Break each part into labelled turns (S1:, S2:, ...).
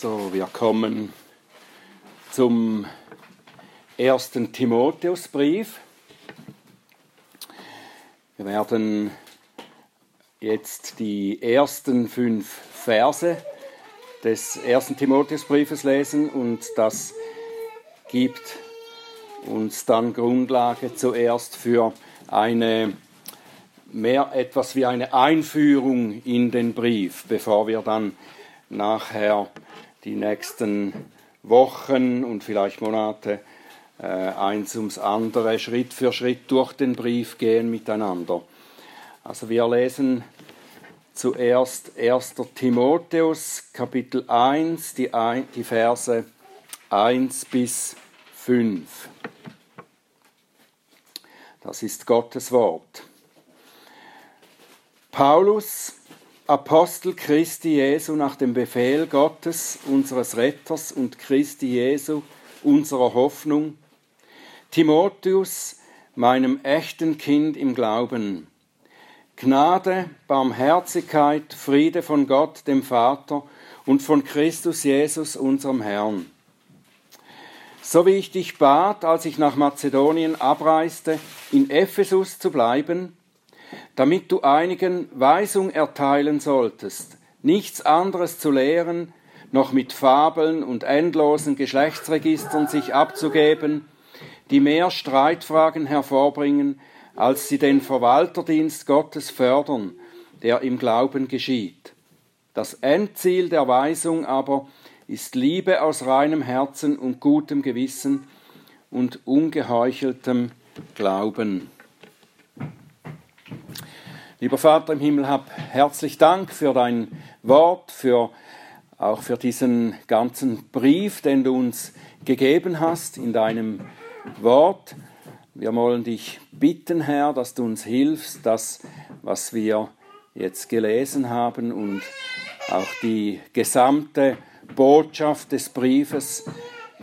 S1: So, wir kommen zum ersten Timotheusbrief. Wir werden jetzt die ersten fünf Verse des ersten Timotheusbriefes lesen und das gibt uns dann Grundlage zuerst für eine mehr etwas wie eine Einführung in den Brief, bevor wir dann nachher die nächsten Wochen und vielleicht Monate äh, eins ums andere Schritt für Schritt durch den Brief gehen miteinander. Also wir lesen zuerst 1. Timotheus Kapitel 1, die, die Verse 1 bis 5. Das ist Gottes Wort. Paulus, Apostel Christi Jesu nach dem Befehl Gottes, unseres Retters und Christi Jesu, unserer Hoffnung, Timotheus, meinem echten Kind im Glauben, Gnade, Barmherzigkeit, Friede von Gott, dem Vater und von Christus Jesus, unserem Herrn. So wie ich dich bat, als ich nach Mazedonien abreiste, in Ephesus zu bleiben, damit du einigen Weisung erteilen solltest, nichts anderes zu lehren, noch mit Fabeln und endlosen Geschlechtsregistern sich abzugeben, die mehr Streitfragen hervorbringen, als sie den Verwalterdienst Gottes fördern, der im Glauben geschieht. Das Endziel der Weisung aber ist Liebe aus reinem Herzen und gutem Gewissen und ungeheucheltem Glauben. Lieber Vater im Himmel, hab herzlich Dank für dein Wort, für auch für diesen ganzen Brief, den du uns gegeben hast in deinem Wort. Wir wollen dich bitten, Herr, dass du uns hilfst, das, was wir jetzt gelesen haben und auch die gesamte Botschaft des Briefes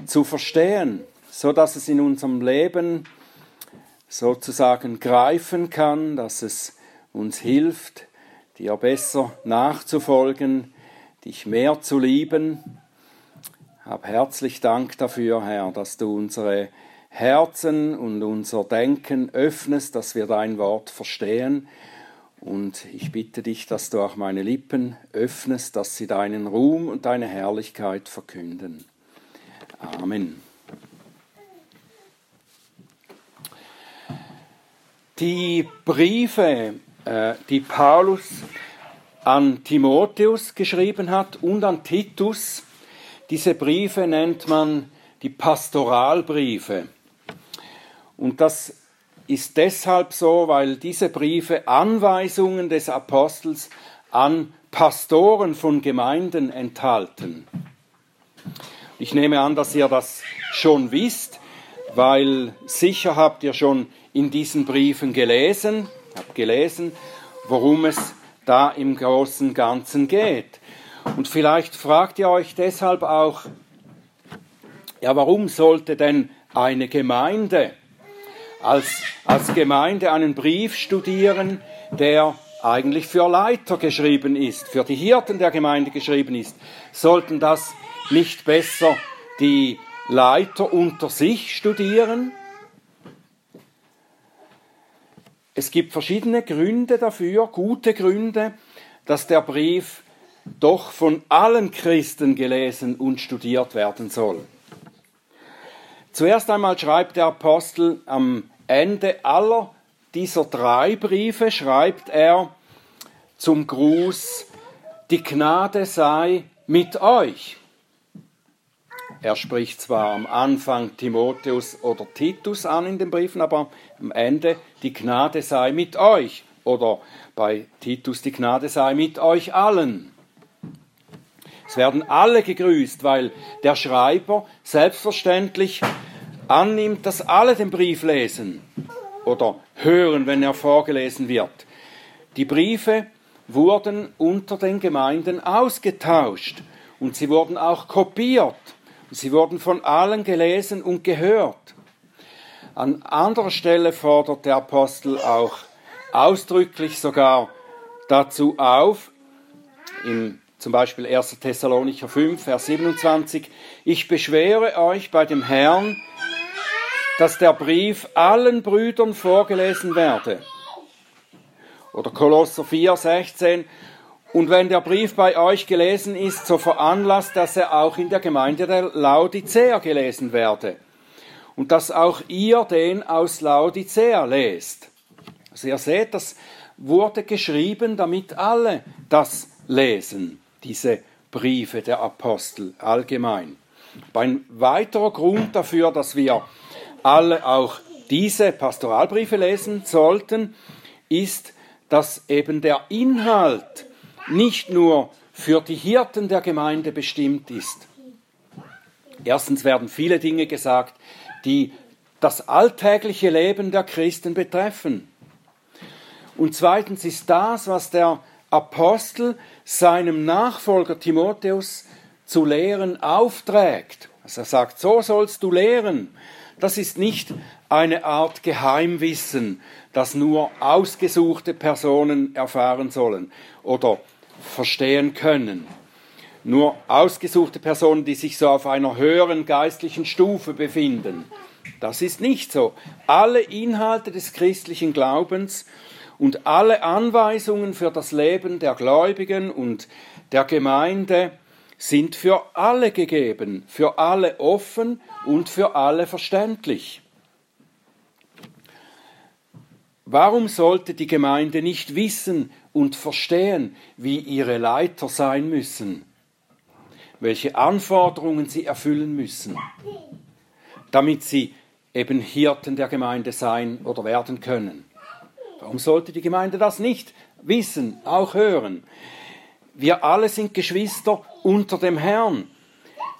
S1: zu verstehen, so dass es in unserem Leben sozusagen greifen kann, dass es uns hilft, dir besser nachzufolgen, dich mehr zu lieben. Hab herzlich Dank dafür, Herr, dass du unsere Herzen und unser Denken öffnest, dass wir dein Wort verstehen. Und ich bitte dich, dass du auch meine Lippen öffnest, dass sie deinen Ruhm und deine Herrlichkeit verkünden. Amen. Die Briefe, die Paulus an Timotheus geschrieben hat und an Titus, diese Briefe nennt man die Pastoralbriefe. Und das ist deshalb so, weil diese Briefe Anweisungen des Apostels an Pastoren von Gemeinden enthalten. Ich nehme an, dass ihr das schon wisst, weil sicher habt ihr schon in diesen Briefen gelesen, habt gelesen, worum es da im großen Ganzen geht. Und vielleicht fragt ihr euch deshalb auch, ja, warum sollte denn eine Gemeinde als, als Gemeinde einen Brief studieren, der eigentlich für Leiter geschrieben ist, für die Hirten der Gemeinde geschrieben ist, sollten das nicht besser die Leiter unter sich studieren? Es gibt verschiedene Gründe dafür, gute Gründe, dass der Brief doch von allen Christen gelesen und studiert werden soll. Zuerst einmal schreibt der Apostel am Ende aller dieser drei Briefe schreibt er zum Gruß, die Gnade sei mit euch. Er spricht zwar am Anfang Timotheus oder Titus an in den Briefen, aber am Ende die Gnade sei mit euch oder bei Titus die Gnade sei mit euch allen. Es werden alle gegrüßt, weil der Schreiber selbstverständlich annimmt, dass alle den Brief lesen oder hören, wenn er vorgelesen wird. Die Briefe wurden unter den Gemeinden ausgetauscht und sie wurden auch kopiert. Sie wurden von allen gelesen und gehört. An anderer Stelle fordert der Apostel auch ausdrücklich sogar dazu auf, im zum Beispiel 1. Thessalonicher 5, Vers 27, ich beschwere euch bei dem Herrn, dass der Brief allen Brüdern vorgelesen werde. Oder Kolosser 4, 16, und wenn der Brief bei euch gelesen ist, so veranlasst, dass er auch in der Gemeinde der Laodicea gelesen werde. Und dass auch ihr den aus Laodicea lest. Also ihr seht, das wurde geschrieben, damit alle das lesen, diese Briefe der Apostel allgemein. ein weiterer Grund dafür, dass wir alle auch diese Pastoralbriefe lesen sollten, ist, dass eben der Inhalt nicht nur für die Hirten der Gemeinde bestimmt ist. Erstens werden viele Dinge gesagt, die das alltägliche Leben der Christen betreffen. Und zweitens ist das, was der Apostel seinem Nachfolger Timotheus zu lehren aufträgt. Also er sagt, so sollst du lehren. Das ist nicht eine Art Geheimwissen, das nur ausgesuchte Personen erfahren sollen oder verstehen können. Nur ausgesuchte Personen, die sich so auf einer höheren geistlichen Stufe befinden. Das ist nicht so. Alle Inhalte des christlichen Glaubens und alle Anweisungen für das Leben der Gläubigen und der Gemeinde sind für alle gegeben, für alle offen und für alle verständlich. Warum sollte die Gemeinde nicht wissen und verstehen, wie ihre Leiter sein müssen, welche Anforderungen sie erfüllen müssen, damit sie eben Hirten der Gemeinde sein oder werden können? Warum sollte die Gemeinde das nicht wissen, auch hören? Wir alle sind Geschwister unter dem Herrn.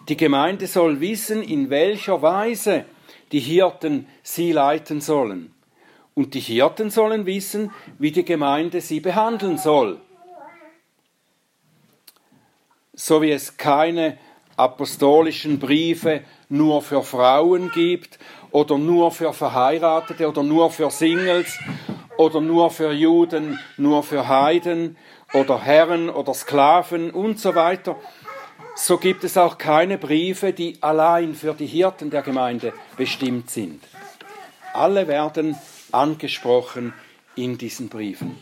S1: Die Gemeinde soll wissen, in welcher Weise die Hirten sie leiten sollen. Und die Hirten sollen wissen, wie die Gemeinde sie behandeln soll. So wie es keine apostolischen Briefe nur für Frauen gibt oder nur für Verheiratete oder nur für Singles oder nur für Juden, nur für Heiden oder Herren oder Sklaven und so weiter, so gibt es auch keine Briefe, die allein für die Hirten der Gemeinde bestimmt sind. Alle werden angesprochen in diesen Briefen.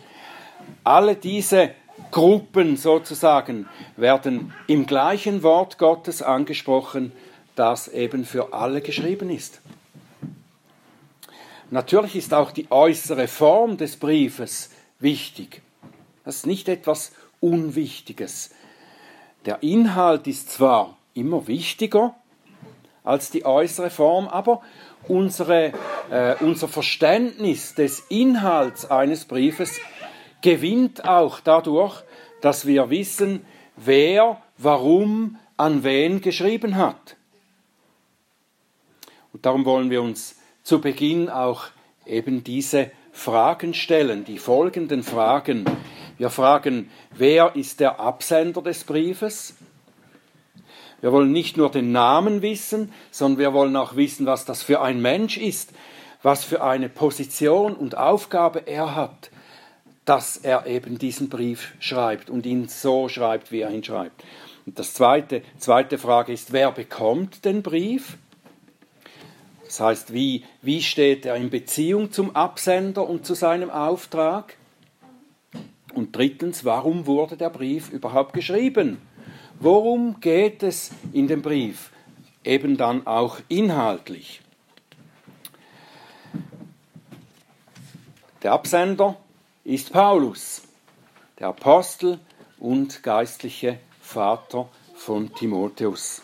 S1: Alle diese Gruppen sozusagen werden im gleichen Wort Gottes angesprochen, das eben für alle geschrieben ist. Natürlich ist auch die äußere Form des Briefes wichtig. Das ist nicht etwas Unwichtiges. Der Inhalt ist zwar immer wichtiger als die äußere Form, aber unsere, äh, unser Verständnis des Inhalts eines Briefes gewinnt auch dadurch, dass wir wissen, wer, warum, an wen geschrieben hat. Und darum wollen wir uns zu Beginn auch eben diese Fragen stellen, die folgenden Fragen. Wir fragen, wer ist der Absender des Briefes? Wir wollen nicht nur den Namen wissen, sondern wir wollen auch wissen, was das für ein Mensch ist, was für eine Position und Aufgabe er hat, dass er eben diesen Brief schreibt und ihn so schreibt, wie er ihn schreibt. Und das zweite, zweite Frage ist, wer bekommt den Brief? Das heißt, wie, wie steht er in Beziehung zum Absender und zu seinem Auftrag? Und drittens, warum wurde der Brief überhaupt geschrieben? Worum geht es in dem Brief? Eben dann auch inhaltlich. Der Absender ist Paulus, der Apostel und geistliche Vater von Timotheus.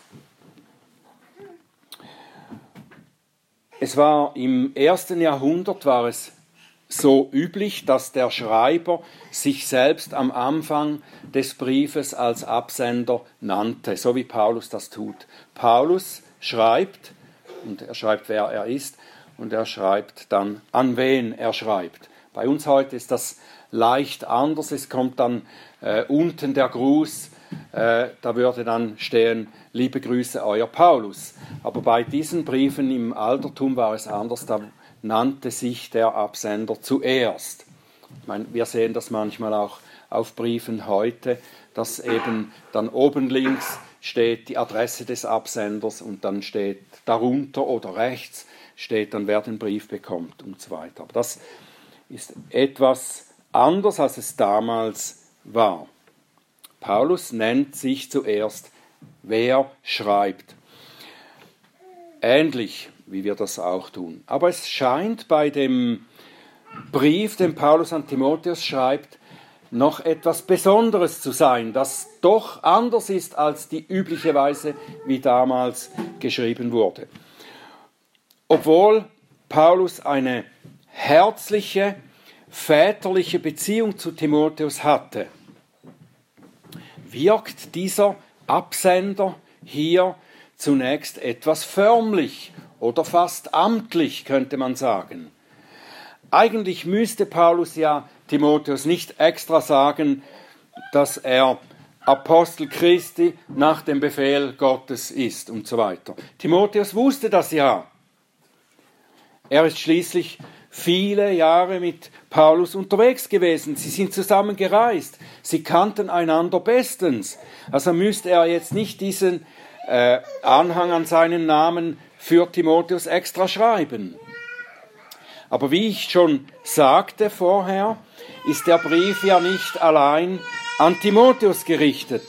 S1: Es war im ersten Jahrhundert war es so üblich, dass der Schreiber sich selbst am Anfang des Briefes als Absender nannte, so wie Paulus das tut. Paulus schreibt, und er schreibt, wer er ist, und er schreibt dann, an wen er schreibt. Bei uns heute ist das leicht anders. Es kommt dann äh, unten der Gruß, äh, da würde dann stehen, liebe Grüße, euer Paulus. Aber bei diesen Briefen im Altertum war es anders, da nannte sich der Absender zuerst. Ich meine, wir sehen das manchmal auch auf Briefen heute, dass eben dann oben links steht die Adresse des Absenders und dann steht darunter oder rechts steht dann, wer den Brief bekommt und so weiter. Aber das ist etwas anders, als es damals war. Paulus nennt sich zuerst, wer schreibt. Ähnlich wie wir das auch tun. Aber es scheint bei dem Brief, den Paulus an Timotheus schreibt, noch etwas Besonderes zu sein, das doch anders ist als die übliche Weise, wie damals geschrieben wurde. Obwohl Paulus eine herzliche, väterliche Beziehung zu Timotheus hatte, wirkt dieser Absender hier zunächst etwas förmlich oder fast amtlich, könnte man sagen. Eigentlich müsste Paulus ja Timotheus nicht extra sagen, dass er Apostel Christi nach dem Befehl Gottes ist und so weiter. Timotheus wusste das ja. Er ist schließlich viele Jahre mit Paulus unterwegs gewesen. Sie sind zusammen gereist. Sie kannten einander bestens. Also müsste er jetzt nicht diesen äh, Anhang an seinen Namen für Timotheus extra schreiben. Aber wie ich schon sagte vorher, ist der Brief ja nicht allein an Timotheus gerichtet.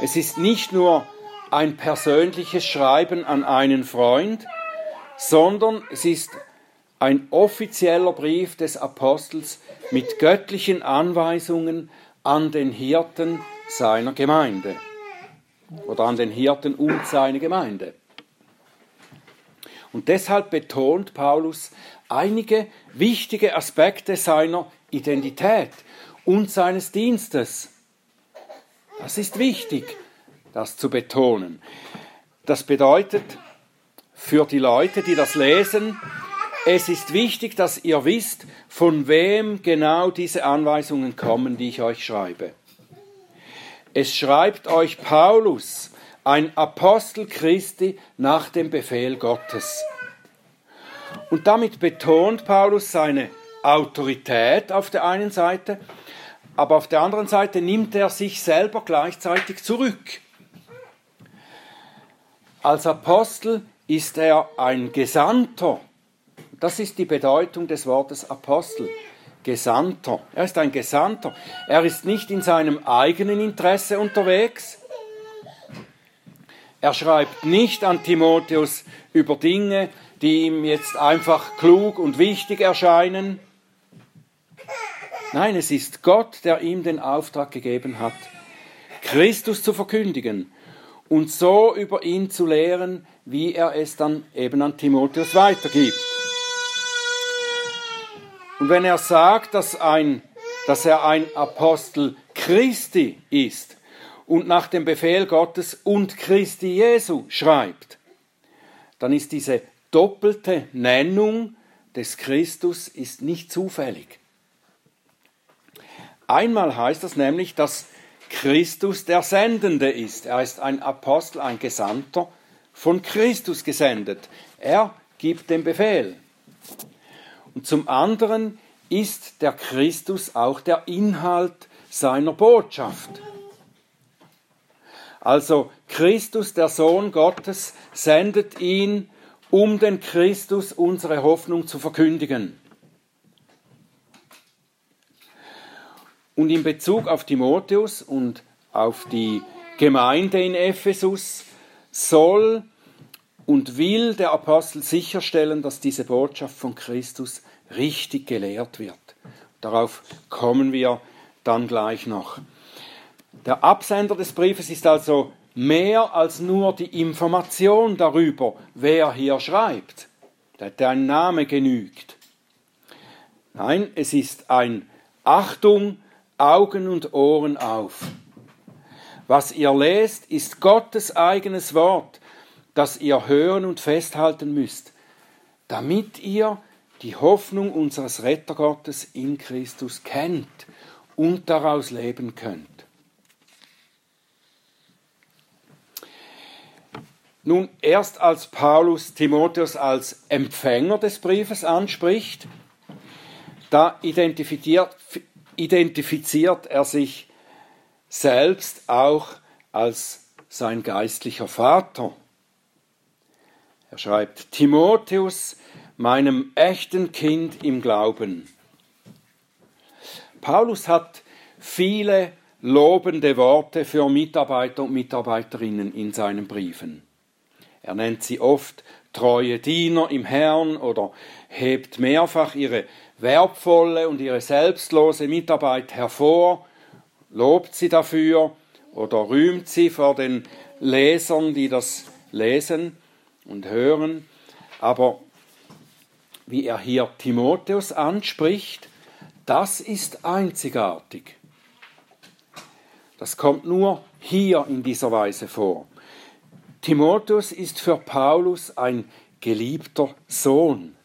S1: Es ist nicht nur ein persönliches Schreiben an einen Freund, sondern es ist ein offizieller Brief des Apostels mit göttlichen Anweisungen an den Hirten seiner Gemeinde oder an den Hirten und seine Gemeinde. Und deshalb betont Paulus einige wichtige Aspekte seiner Identität und seines Dienstes. Das ist wichtig, das zu betonen. Das bedeutet für die Leute, die das lesen, es ist wichtig, dass ihr wisst, von wem genau diese Anweisungen kommen, die ich euch schreibe. Es schreibt euch Paulus, ein Apostel Christi nach dem Befehl Gottes. Und damit betont Paulus seine Autorität auf der einen Seite, aber auf der anderen Seite nimmt er sich selber gleichzeitig zurück. Als Apostel ist er ein Gesandter. Das ist die Bedeutung des Wortes Apostel. Gesandter. Er ist ein Gesandter. Er ist nicht in seinem eigenen Interesse unterwegs, er schreibt nicht an Timotheus über Dinge, die ihm jetzt einfach klug und wichtig erscheinen. Nein, es ist Gott, der ihm den Auftrag gegeben hat, Christus zu verkündigen und so über ihn zu lehren, wie er es dann eben an Timotheus weitergibt. Und wenn er sagt, dass, ein, dass er ein Apostel Christi ist, und nach dem Befehl Gottes und Christi Jesu schreibt, dann ist diese doppelte Nennung des Christus ist nicht zufällig. Einmal heißt das nämlich, dass Christus der Sendende ist. Er ist ein Apostel, ein Gesandter, von Christus gesendet. Er gibt den Befehl. Und zum anderen ist der Christus auch der Inhalt seiner Botschaft. Also Christus, der Sohn Gottes, sendet ihn, um den Christus unsere Hoffnung zu verkündigen. Und in Bezug auf Timotheus und auf die Gemeinde in Ephesus soll und will der Apostel sicherstellen, dass diese Botschaft von Christus richtig gelehrt wird. Darauf kommen wir dann gleich noch. Der Absender des Briefes ist also mehr als nur die Information darüber, wer hier schreibt. Der Name genügt. Nein, es ist ein Achtung, Augen und Ohren auf. Was ihr lest, ist Gottes eigenes Wort, das ihr hören und festhalten müsst, damit ihr die Hoffnung unseres Rettergottes in Christus kennt und daraus leben könnt. Nun, erst als Paulus Timotheus als Empfänger des Briefes anspricht, da identifiziert, identifiziert er sich selbst auch als sein geistlicher Vater. Er schreibt, Timotheus, meinem echten Kind im Glauben. Paulus hat viele lobende Worte für Mitarbeiter und Mitarbeiterinnen in seinen Briefen. Er nennt sie oft treue Diener im Herrn oder hebt mehrfach ihre wertvolle und ihre selbstlose Mitarbeit hervor, lobt sie dafür oder rühmt sie vor den Lesern, die das lesen und hören. Aber wie er hier Timotheus anspricht, das ist einzigartig. Das kommt nur hier in dieser Weise vor. Timotheus ist für Paulus ein geliebter Sohn,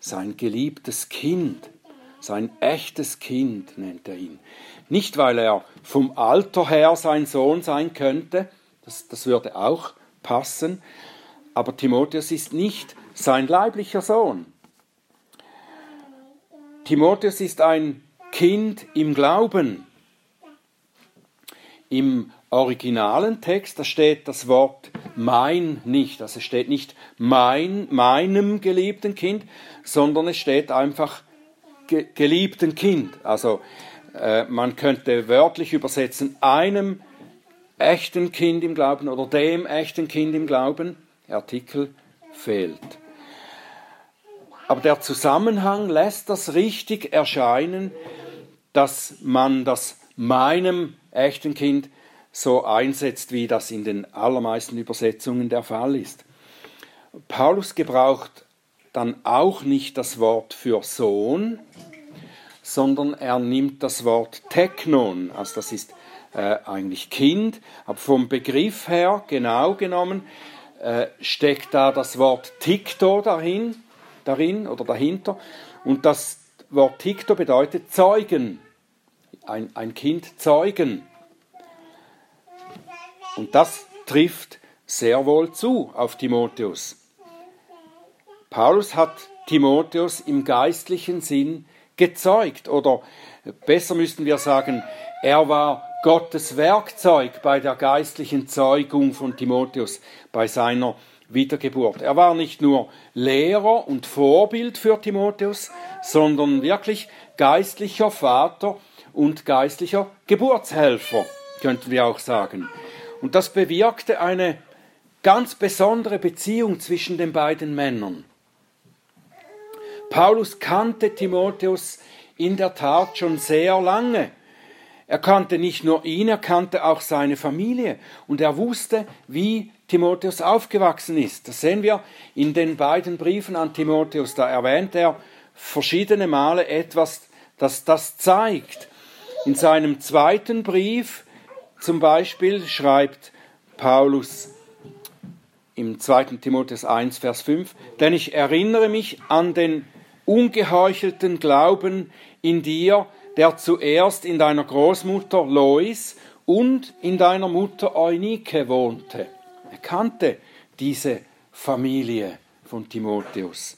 S1: sein geliebtes Kind, sein echtes Kind nennt er ihn. Nicht, weil er vom Alter her sein Sohn sein könnte, das, das würde auch passen, aber Timotheus ist nicht sein leiblicher Sohn. Timotheus ist ein Kind im Glauben. Im originalen Text, da steht das Wort mein nicht. Also es steht nicht mein, meinem geliebten Kind, sondern es steht einfach ge geliebten Kind. Also äh, man könnte wörtlich übersetzen einem echten Kind im Glauben oder dem echten Kind im Glauben. Artikel fehlt. Aber der Zusammenhang lässt das richtig erscheinen, dass man das meinem echten Kind so einsetzt, wie das in den allermeisten Übersetzungen der Fall ist. Paulus gebraucht dann auch nicht das Wort für Sohn, sondern er nimmt das Wort Technon, also das ist äh, eigentlich Kind, aber vom Begriff her genau genommen äh, steckt da das Wort Tikto dahin, darin oder dahinter und das Wort Tikto bedeutet Zeugen, ein, ein Kind zeugen. Und das trifft sehr wohl zu auf Timotheus. Paulus hat Timotheus im geistlichen Sinn gezeugt oder besser müssten wir sagen, er war Gottes Werkzeug bei der geistlichen Zeugung von Timotheus, bei seiner Wiedergeburt. Er war nicht nur Lehrer und Vorbild für Timotheus, sondern wirklich geistlicher Vater und geistlicher Geburtshelfer, könnten wir auch sagen. Und das bewirkte eine ganz besondere Beziehung zwischen den beiden Männern. Paulus kannte Timotheus in der Tat schon sehr lange. Er kannte nicht nur ihn, er kannte auch seine Familie und er wusste, wie Timotheus aufgewachsen ist. Das sehen wir in den beiden Briefen an Timotheus. Da erwähnt er verschiedene Male etwas, das das zeigt. In seinem zweiten Brief zum Beispiel schreibt Paulus im 2. Timotheus 1, Vers 5, denn ich erinnere mich an den ungeheuchelten Glauben in dir, der zuerst in deiner Großmutter Lois und in deiner Mutter Eunike wohnte. Er kannte diese Familie von Timotheus.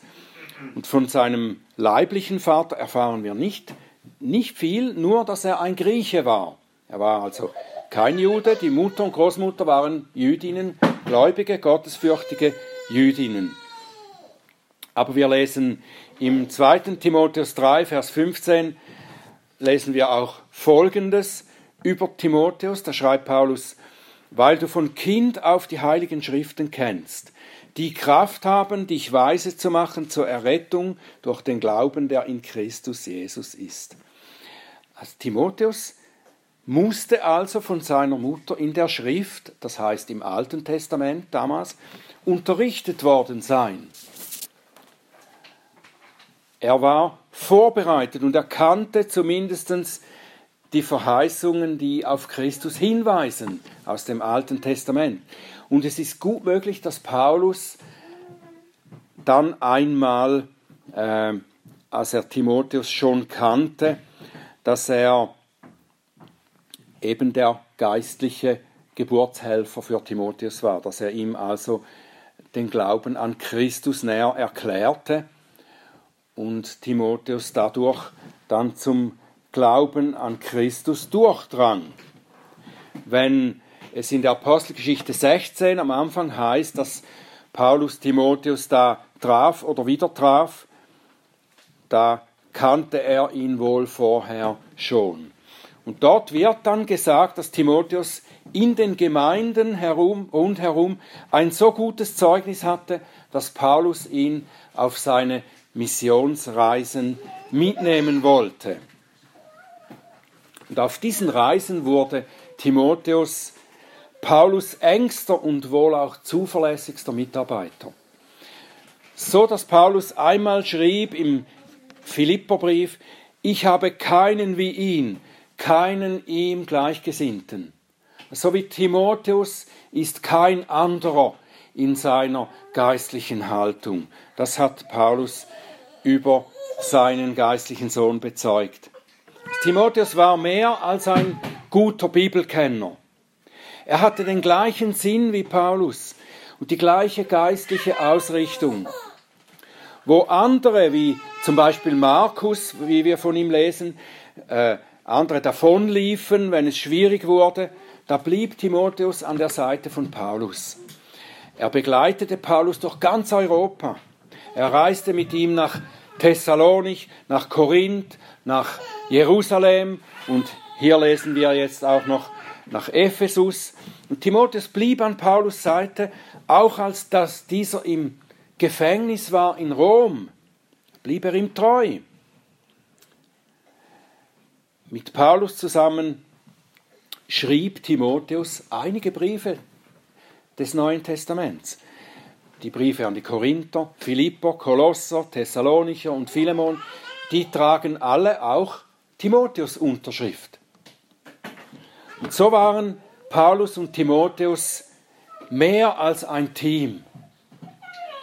S1: Und von seinem leiblichen Vater erfahren wir nicht, nicht viel, nur dass er ein Grieche war. Er war also kein Jude, die Mutter und Großmutter waren Jüdinnen, gläubige, gottesfürchtige Jüdinnen. Aber wir lesen im 2. Timotheus 3, Vers 15, lesen wir auch Folgendes über Timotheus. Da schreibt Paulus, weil du von Kind auf die heiligen Schriften kennst, die Kraft haben, dich weise zu machen zur Errettung durch den Glauben, der in Christus Jesus ist. Also Timotheus musste also von seiner Mutter in der Schrift, das heißt im Alten Testament damals, unterrichtet worden sein. Er war vorbereitet und erkannte zumindest die Verheißungen, die auf Christus hinweisen aus dem Alten Testament. Und es ist gut möglich, dass Paulus dann einmal, äh, als er Timotheus schon kannte, dass er eben der geistliche Geburtshelfer für Timotheus war, dass er ihm also den Glauben an Christus näher erklärte und Timotheus dadurch dann zum Glauben an Christus durchdrang. Wenn es in der Apostelgeschichte 16 am Anfang heißt, dass Paulus Timotheus da traf oder wieder traf, da kannte er ihn wohl vorher schon. Und dort wird dann gesagt, dass Timotheus in den Gemeinden herum, rundherum ein so gutes Zeugnis hatte, dass Paulus ihn auf seine Missionsreisen mitnehmen wollte. Und auf diesen Reisen wurde Timotheus Paulus engster und wohl auch zuverlässigster Mitarbeiter. So dass Paulus einmal schrieb im Philipperbrief, ich habe keinen wie ihn, keinen ihm Gleichgesinnten. So wie Timotheus ist kein anderer in seiner geistlichen Haltung. Das hat Paulus über seinen geistlichen Sohn bezeugt. Timotheus war mehr als ein guter Bibelkenner. Er hatte den gleichen Sinn wie Paulus und die gleiche geistliche Ausrichtung. Wo andere, wie zum Beispiel Markus, wie wir von ihm lesen, äh, andere davonliefen, wenn es schwierig wurde, da blieb Timotheus an der Seite von Paulus. Er begleitete Paulus durch ganz Europa. Er reiste mit ihm nach Thessalonich, nach Korinth, nach Jerusalem und hier lesen wir jetzt auch noch nach Ephesus. Und Timotheus blieb an Paulus Seite, auch als dass dieser im Gefängnis war in Rom, blieb er ihm treu. Mit Paulus zusammen schrieb Timotheus einige Briefe des Neuen Testaments. Die Briefe an die Korinther, Philipper, Kolosser, Thessalonicher und Philemon, die tragen alle auch Timotheus Unterschrift. Und so waren Paulus und Timotheus mehr als ein Team.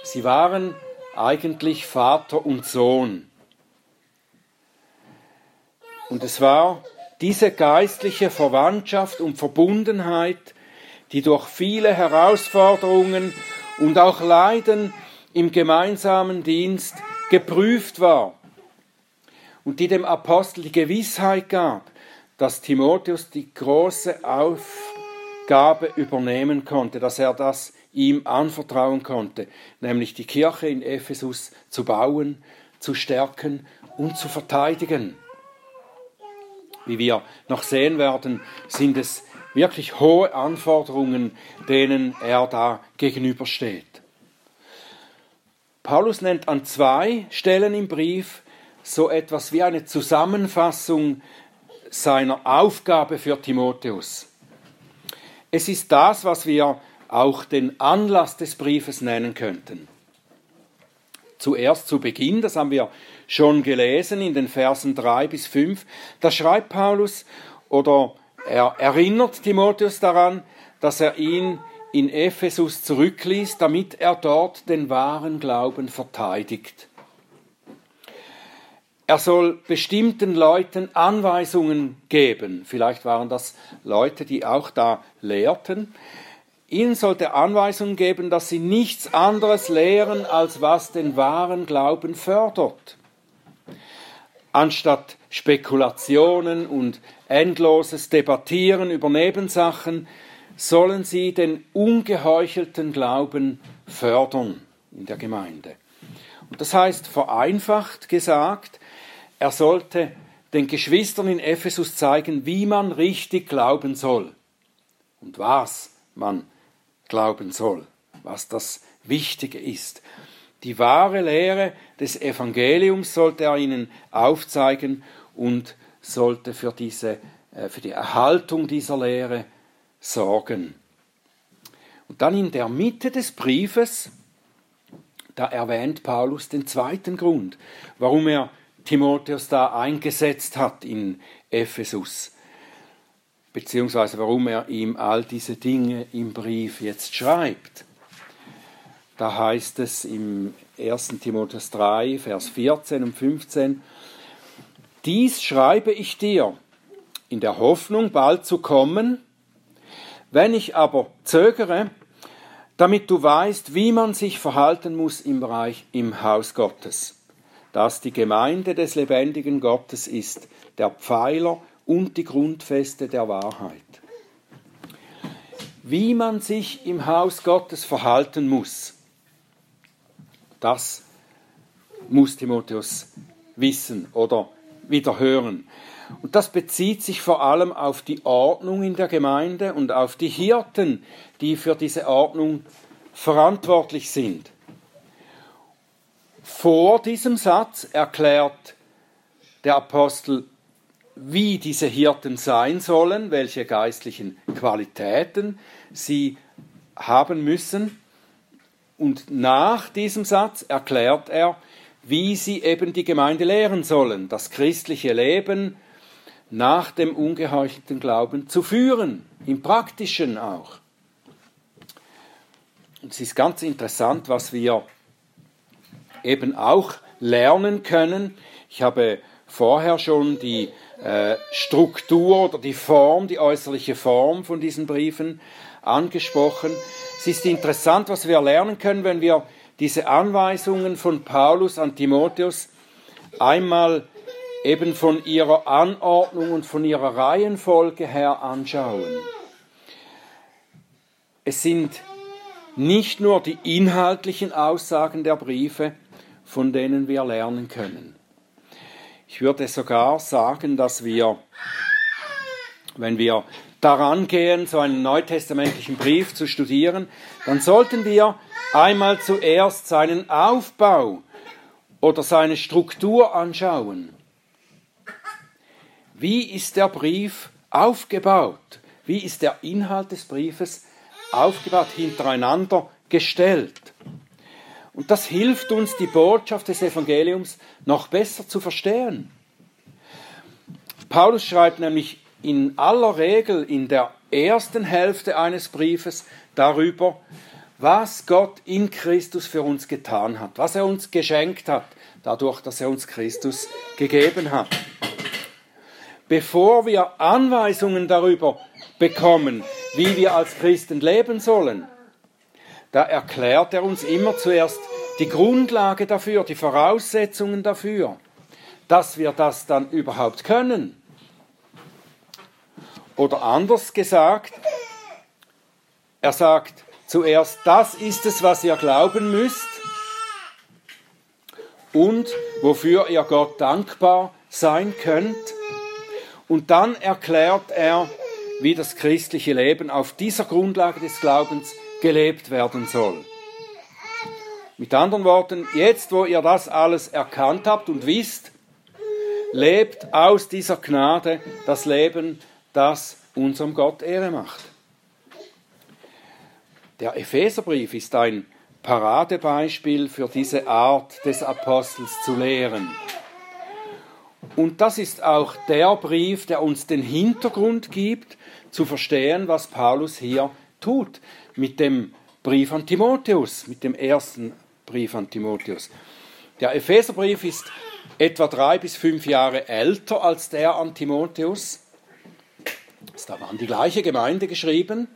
S1: Sie waren eigentlich Vater und Sohn. Und es war diese geistliche Verwandtschaft und Verbundenheit, die durch viele Herausforderungen und auch Leiden im gemeinsamen Dienst geprüft war und die dem Apostel die Gewissheit gab, dass Timotheus die große Aufgabe übernehmen konnte, dass er das ihm anvertrauen konnte, nämlich die Kirche in Ephesus zu bauen, zu stärken und zu verteidigen. Wie wir noch sehen werden, sind es wirklich hohe Anforderungen, denen er da gegenübersteht. Paulus nennt an zwei Stellen im Brief so etwas wie eine Zusammenfassung seiner Aufgabe für Timotheus. Es ist das, was wir auch den Anlass des Briefes nennen könnten. Zuerst zu Beginn, das haben wir schon gelesen in den Versen 3 bis 5, da schreibt Paulus oder er erinnert Timotheus daran, dass er ihn in Ephesus zurückließ, damit er dort den wahren Glauben verteidigt. Er soll bestimmten Leuten Anweisungen geben. Vielleicht waren das Leute, die auch da lehrten. Ihnen sollte er Anweisungen geben, dass sie nichts anderes lehren, als was den wahren Glauben fördert. Anstatt Spekulationen und endloses Debattieren über Nebensachen sollen sie den ungeheuchelten Glauben fördern in der Gemeinde. Und das heißt vereinfacht gesagt, er sollte den Geschwistern in Ephesus zeigen, wie man richtig glauben soll und was man glauben soll, was das Wichtige ist. Die wahre Lehre des Evangeliums sollte er ihnen aufzeigen und sollte für, diese, äh, für die Erhaltung dieser Lehre sorgen. Und dann in der Mitte des Briefes, da erwähnt Paulus den zweiten Grund, warum er Timotheus da eingesetzt hat in Ephesus, beziehungsweise warum er ihm all diese Dinge im Brief jetzt schreibt. Da heißt es im 1. Timotheus 3, Vers 14 und 15, Dies schreibe ich dir in der Hoffnung, bald zu kommen, wenn ich aber zögere, damit du weißt, wie man sich verhalten muss im Bereich im Haus Gottes das die Gemeinde des lebendigen Gottes ist, der Pfeiler und die Grundfeste der Wahrheit. Wie man sich im Haus Gottes verhalten muss, das muss Timotheus wissen oder wieder hören. Und das bezieht sich vor allem auf die Ordnung in der Gemeinde und auf die Hirten, die für diese Ordnung verantwortlich sind. Vor diesem Satz erklärt der Apostel, wie diese Hirten sein sollen, welche geistlichen Qualitäten sie haben müssen. Und nach diesem Satz erklärt er, wie sie eben die Gemeinde lehren sollen, das christliche Leben nach dem ungeheuchelten Glauben zu führen, im praktischen auch. Und es ist ganz interessant, was wir eben auch lernen können. Ich habe vorher schon die äh, Struktur oder die Form, die äußerliche Form von diesen Briefen angesprochen. Es ist interessant, was wir lernen können, wenn wir diese Anweisungen von Paulus an Timotheus einmal eben von ihrer Anordnung und von ihrer Reihenfolge her anschauen. Es sind nicht nur die inhaltlichen Aussagen der Briefe, von denen wir lernen können. Ich würde sogar sagen, dass wir, wenn wir daran gehen, so einen neutestamentlichen Brief zu studieren, dann sollten wir einmal zuerst seinen Aufbau oder seine Struktur anschauen. Wie ist der Brief aufgebaut? Wie ist der Inhalt des Briefes aufgebaut, hintereinander gestellt? Und das hilft uns, die Botschaft des Evangeliums noch besser zu verstehen. Paulus schreibt nämlich in aller Regel in der ersten Hälfte eines Briefes darüber, was Gott in Christus für uns getan hat, was er uns geschenkt hat, dadurch, dass er uns Christus gegeben hat. Bevor wir Anweisungen darüber bekommen, wie wir als Christen leben sollen, da erklärt er uns immer zuerst die Grundlage dafür, die Voraussetzungen dafür, dass wir das dann überhaupt können. Oder anders gesagt, er sagt zuerst, das ist es, was ihr glauben müsst und wofür ihr Gott dankbar sein könnt. Und dann erklärt er, wie das christliche Leben auf dieser Grundlage des Glaubens gelebt werden soll. Mit anderen Worten, jetzt wo ihr das alles erkannt habt und wisst, lebt aus dieser Gnade das Leben, das unserem Gott Ehre macht. Der Epheserbrief ist ein Paradebeispiel für diese Art des Apostels zu lehren. Und das ist auch der Brief, der uns den Hintergrund gibt, zu verstehen, was Paulus hier tut mit dem Brief an Timotheus, mit dem ersten Brief an Timotheus. Der Epheserbrief ist etwa drei bis fünf Jahre älter als der an Timotheus. Ist aber an die gleiche Gemeinde geschrieben.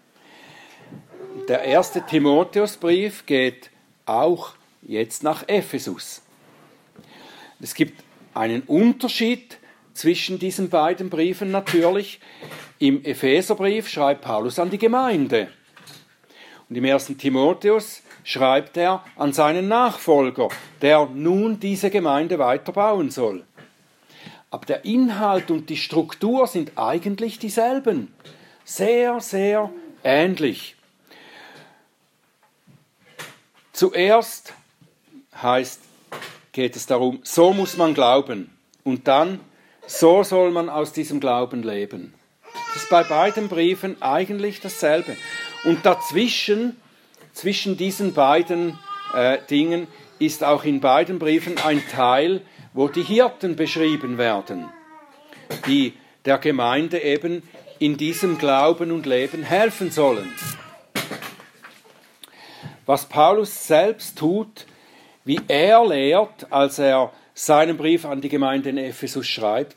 S1: Der erste Timotheusbrief geht auch jetzt nach Ephesus. Es gibt einen Unterschied zwischen diesen beiden Briefen natürlich. Im Epheserbrief schreibt Paulus an die Gemeinde. Und im ersten Timotheus schreibt er an seinen Nachfolger, der nun diese Gemeinde weiterbauen soll. Aber der Inhalt und die Struktur sind eigentlich dieselben. Sehr, sehr ähnlich. Zuerst heißt, geht es darum, so muss man glauben. Und dann, so soll man aus diesem Glauben leben. Das ist bei beiden Briefen eigentlich dasselbe. Und dazwischen zwischen diesen beiden äh, Dingen ist auch in beiden Briefen ein Teil, wo die Hirten beschrieben werden, die der Gemeinde eben in diesem Glauben und Leben helfen sollen. Was Paulus selbst tut, wie er lehrt, als er seinen Brief an die Gemeinde in Ephesus schreibt,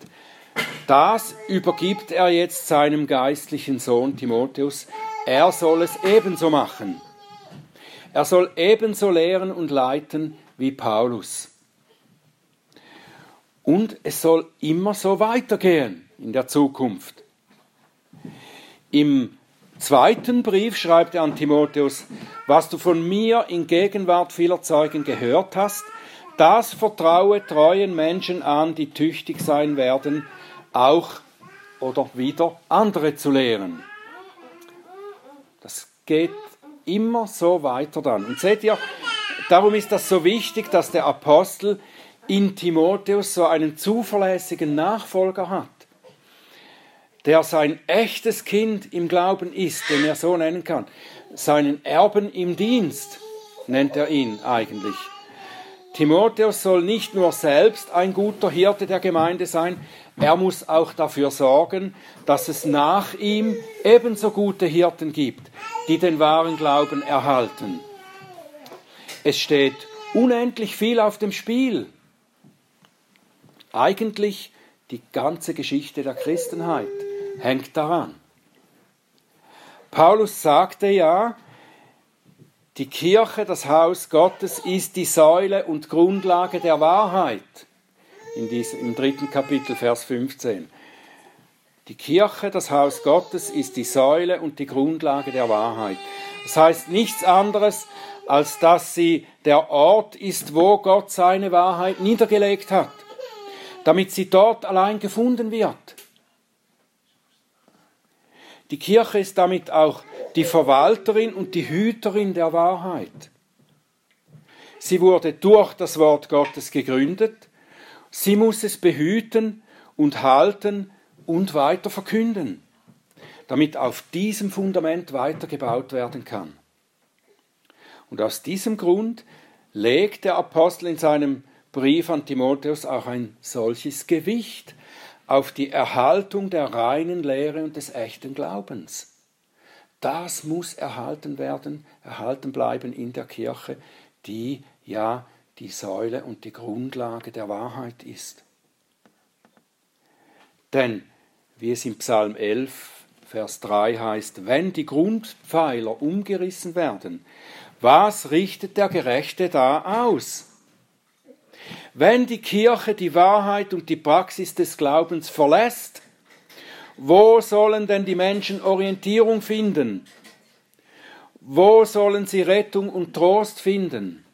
S1: das übergibt er jetzt seinem geistlichen Sohn Timotheus. Er soll es ebenso machen. Er soll ebenso lehren und leiten wie Paulus. Und es soll immer so weitergehen in der Zukunft. Im zweiten Brief schreibt er an Timotheus, was du von mir in Gegenwart vieler Zeugen gehört hast, das vertraue treuen Menschen an, die tüchtig sein werden, auch oder wieder andere zu lehren. Das geht immer so weiter dann. Und seht ihr, darum ist das so wichtig, dass der Apostel in Timotheus so einen zuverlässigen Nachfolger hat, der sein echtes Kind im Glauben ist, den er so nennen kann, seinen Erben im Dienst nennt er ihn eigentlich. Timotheus soll nicht nur selbst ein guter Hirte der Gemeinde sein, er muss auch dafür sorgen, dass es nach ihm ebenso gute Hirten gibt, die den wahren Glauben erhalten. Es steht unendlich viel auf dem Spiel. Eigentlich die ganze Geschichte der Christenheit hängt daran. Paulus sagte ja, die Kirche, das Haus Gottes, ist die Säule und Grundlage der Wahrheit. In diesem, Im dritten Kapitel, Vers 15. Die Kirche, das Haus Gottes, ist die Säule und die Grundlage der Wahrheit. Das heißt nichts anderes, als dass sie der Ort ist, wo Gott seine Wahrheit niedergelegt hat damit sie dort allein gefunden wird. Die Kirche ist damit auch die Verwalterin und die Hüterin der Wahrheit. Sie wurde durch das Wort Gottes gegründet. Sie muss es behüten und halten und weiter verkünden, damit auf diesem Fundament weitergebaut werden kann. Und aus diesem Grund legt der Apostel in seinem Brief an Timotheus auch ein solches Gewicht auf die Erhaltung der reinen Lehre und des echten Glaubens. Das muss erhalten werden, erhalten bleiben in der Kirche, die ja die Säule und die Grundlage der Wahrheit ist. Denn, wie es im Psalm 11, Vers 3 heißt, wenn die Grundpfeiler umgerissen werden, was richtet der Gerechte da aus? Wenn die Kirche die Wahrheit und die Praxis des Glaubens verlässt, wo sollen denn die Menschen Orientierung finden? Wo sollen sie Rettung und Trost finden?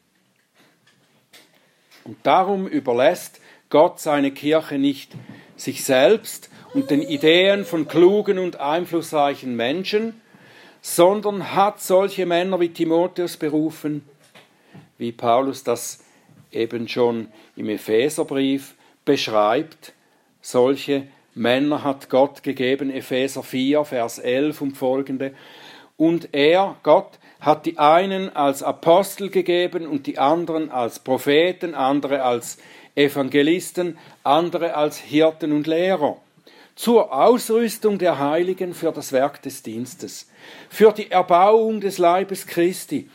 S1: Und darum überlässt Gott seine Kirche nicht sich selbst und den Ideen von klugen und einflussreichen Menschen, sondern hat solche Männer wie Timotheus berufen, wie Paulus das eben schon im Epheserbrief beschreibt. Solche Männer hat Gott gegeben, Epheser 4, Vers 11 und folgende. Und er, Gott, hat die einen als Apostel gegeben und die anderen als Propheten, andere als Evangelisten, andere als Hirten und Lehrer, zur Ausrüstung der Heiligen für das Werk des Dienstes, für die Erbauung des Leibes Christi,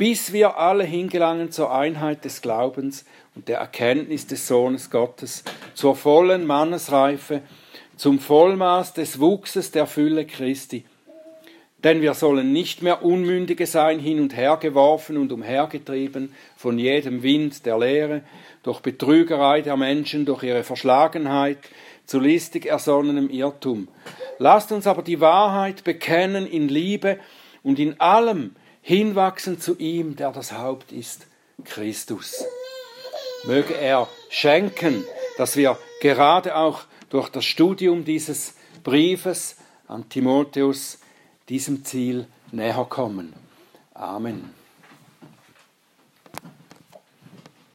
S1: bis wir alle hingelangen zur Einheit des Glaubens und der Erkenntnis des Sohnes Gottes, zur vollen Mannesreife, zum Vollmaß des Wuchses der Fülle Christi. Denn wir sollen nicht mehr Unmündige sein, hin und her geworfen und umhergetrieben von jedem Wind der Lehre, durch Betrügerei der Menschen, durch ihre Verschlagenheit, zu listig ersonnenem Irrtum. Lasst uns aber die Wahrheit bekennen in Liebe und in allem hinwachsen zu ihm, der das Haupt ist, Christus. Möge er schenken, dass wir gerade auch durch das Studium dieses Briefes an Timotheus diesem Ziel näher kommen. Amen.